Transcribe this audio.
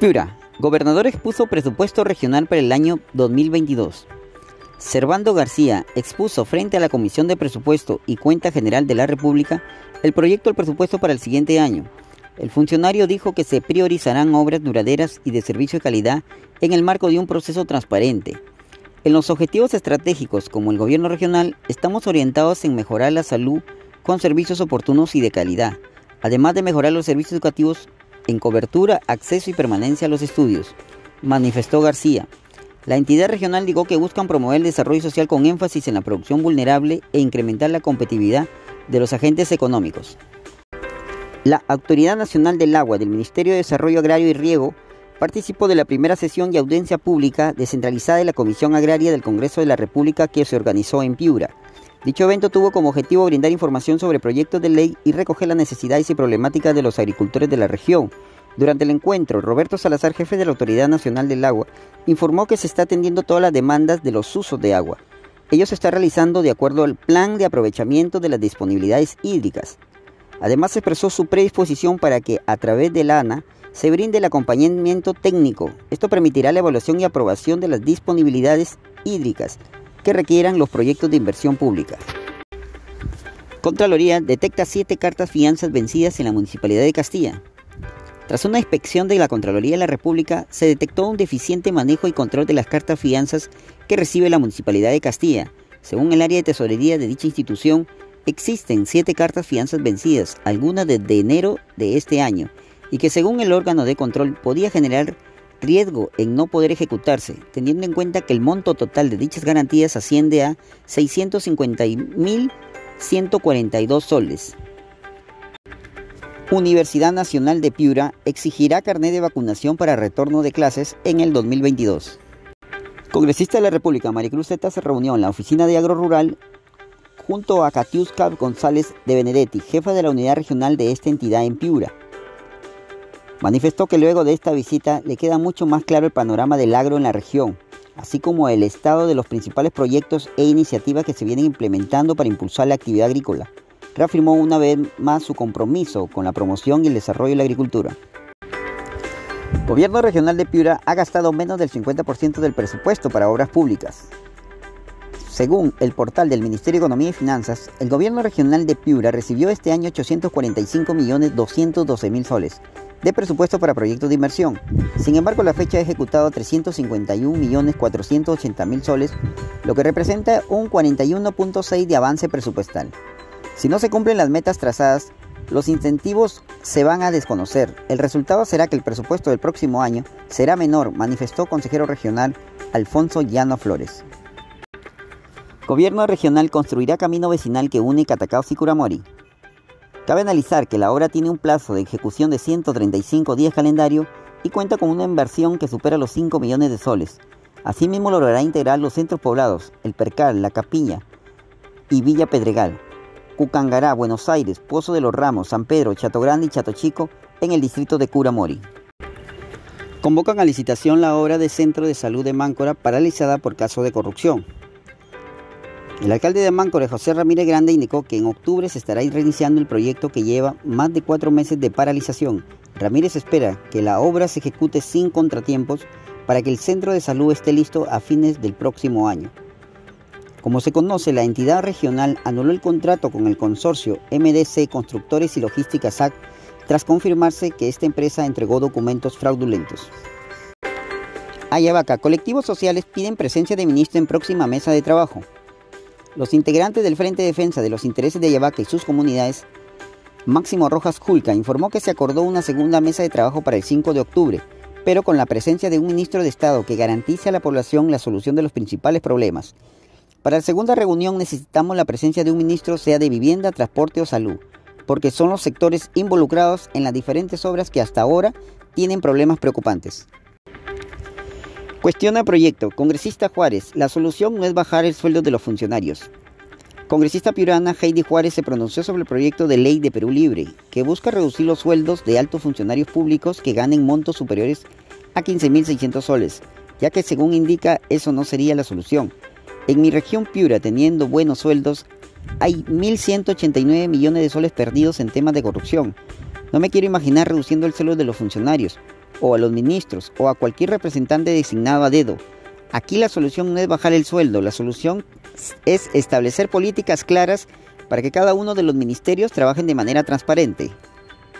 Piura. Gobernador expuso presupuesto regional para el año 2022. Servando García expuso frente a la Comisión de Presupuesto y Cuenta General de la República el proyecto del presupuesto para el siguiente año. El funcionario dijo que se priorizarán obras duraderas y de servicio de calidad en el marco de un proceso transparente. En los objetivos estratégicos como el gobierno regional estamos orientados en mejorar la salud con servicios oportunos y de calidad, además de mejorar los servicios educativos en cobertura, acceso y permanencia a los estudios, manifestó García. La entidad regional dijo que buscan promover el desarrollo social con énfasis en la producción vulnerable e incrementar la competitividad de los agentes económicos. La Autoridad Nacional del Agua del Ministerio de Desarrollo Agrario y Riego participó de la primera sesión y audiencia pública descentralizada de la Comisión Agraria del Congreso de la República que se organizó en Piura. Dicho evento tuvo como objetivo brindar información sobre proyectos de ley y recoger las necesidades y problemáticas de los agricultores de la región. Durante el encuentro, Roberto Salazar, jefe de la Autoridad Nacional del Agua, informó que se está atendiendo todas las demandas de los usos de agua. Ello se está realizando de acuerdo al plan de aprovechamiento de las disponibilidades hídricas. Además, expresó su predisposición para que, a través de la ANA, se brinde el acompañamiento técnico. Esto permitirá la evaluación y aprobación de las disponibilidades hídricas que requieran los proyectos de inversión pública. Contraloría detecta siete cartas fianzas vencidas en la Municipalidad de Castilla. Tras una inspección de la Contraloría de la República, se detectó un deficiente manejo y control de las cartas fianzas que recibe la Municipalidad de Castilla. Según el área de tesorería de dicha institución, existen siete cartas fianzas vencidas, algunas desde enero de este año, y que según el órgano de control podía generar riesgo en no poder ejecutarse, teniendo en cuenta que el monto total de dichas garantías asciende a 650.142 soles. Universidad Nacional de Piura exigirá carnet de vacunación para retorno de clases en el 2022. Congresista de la República Maricruz Zeta se reunió en la oficina de Agro Rural junto a Catiusca González de Benedetti, jefa de la unidad regional de esta entidad en Piura. Manifestó que luego de esta visita le queda mucho más claro el panorama del agro en la región, así como el estado de los principales proyectos e iniciativas que se vienen implementando para impulsar la actividad agrícola. Reafirmó una vez más su compromiso con la promoción y el desarrollo de la agricultura. Gobierno regional de Piura ha gastado menos del 50% del presupuesto para obras públicas. Según el portal del Ministerio de Economía y Finanzas, el gobierno regional de Piura recibió este año 845.212.000 soles, de presupuesto para proyectos de inversión. Sin embargo, la fecha ha ejecutado 351.480.000 soles, lo que representa un 41.6 de avance presupuestal. Si no se cumplen las metas trazadas, los incentivos se van a desconocer. El resultado será que el presupuesto del próximo año será menor, manifestó consejero regional Alfonso Llano Flores. Gobierno regional construirá camino vecinal que une Catacaos y Curamori. Cabe analizar que la obra tiene un plazo de ejecución de 135 días calendario y cuenta con una inversión que supera los 5 millones de soles. Asimismo logrará integrar los centros poblados, El Percal, La Capilla y Villa Pedregal, Cucangará, Buenos Aires, Pozo de los Ramos, San Pedro, Chato Grande y Chato Chico en el distrito de Curamori. Convocan a licitación la obra de Centro de Salud de Máncora paralizada por caso de corrupción. El alcalde de Máncora, José Ramírez Grande, indicó que en octubre se estará reiniciando el proyecto que lleva más de cuatro meses de paralización. Ramírez espera que la obra se ejecute sin contratiempos para que el centro de salud esté listo a fines del próximo año. Como se conoce, la entidad regional anuló el contrato con el consorcio MDC Constructores y Logística SAC tras confirmarse que esta empresa entregó documentos fraudulentos. Ayabaca, colectivos sociales piden presencia de ministro en próxima mesa de trabajo. Los integrantes del Frente de Defensa de los Intereses de Ayabaca y sus comunidades, Máximo Rojas Julca, informó que se acordó una segunda mesa de trabajo para el 5 de octubre, pero con la presencia de un ministro de Estado que garantice a la población la solución de los principales problemas. Para la segunda reunión necesitamos la presencia de un ministro, sea de vivienda, transporte o salud, porque son los sectores involucrados en las diferentes obras que hasta ahora tienen problemas preocupantes. Cuestiona proyecto. Congresista Juárez. La solución no es bajar el sueldo de los funcionarios. Congresista piurana Heidi Juárez se pronunció sobre el proyecto de ley de Perú Libre, que busca reducir los sueldos de altos funcionarios públicos que ganen montos superiores a 15.600 soles, ya que según indica eso no sería la solución. En mi región Piura, teniendo buenos sueldos, hay 1.189 millones de soles perdidos en temas de corrupción. No me quiero imaginar reduciendo el sueldo de los funcionarios, o a los ministros o a cualquier representante designado a dedo. Aquí la solución no es bajar el sueldo, la solución es establecer políticas claras para que cada uno de los ministerios trabajen de manera transparente.